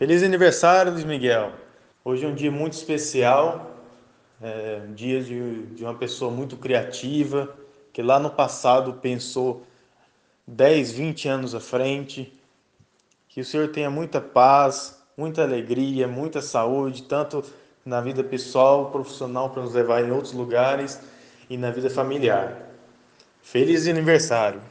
Feliz aniversário, Luiz Miguel. Hoje é um dia muito especial, é um dia de, de uma pessoa muito criativa, que lá no passado pensou 10, 20 anos à frente. Que o Senhor tenha muita paz, muita alegria, muita saúde, tanto na vida pessoal, profissional, para nos levar em outros lugares e na vida familiar. Feliz aniversário!